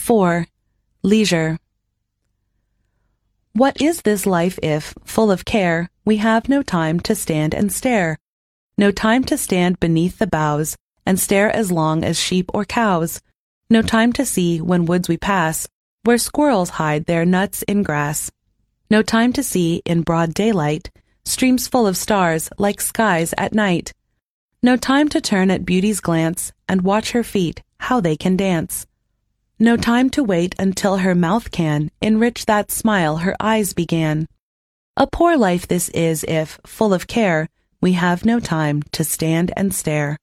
4. Leisure. What is this life if, full of care, we have no time to stand and stare? No time to stand beneath the boughs and stare as long as sheep or cows? No time to see, when woods we pass, where squirrels hide their nuts in grass? No time to see, in broad daylight, streams full of stars like skies at night? No time to turn at beauty's glance and watch her feet, how they can dance? No time to wait until her mouth can enrich that smile her eyes began. A poor life this is if, full of care, we have no time to stand and stare.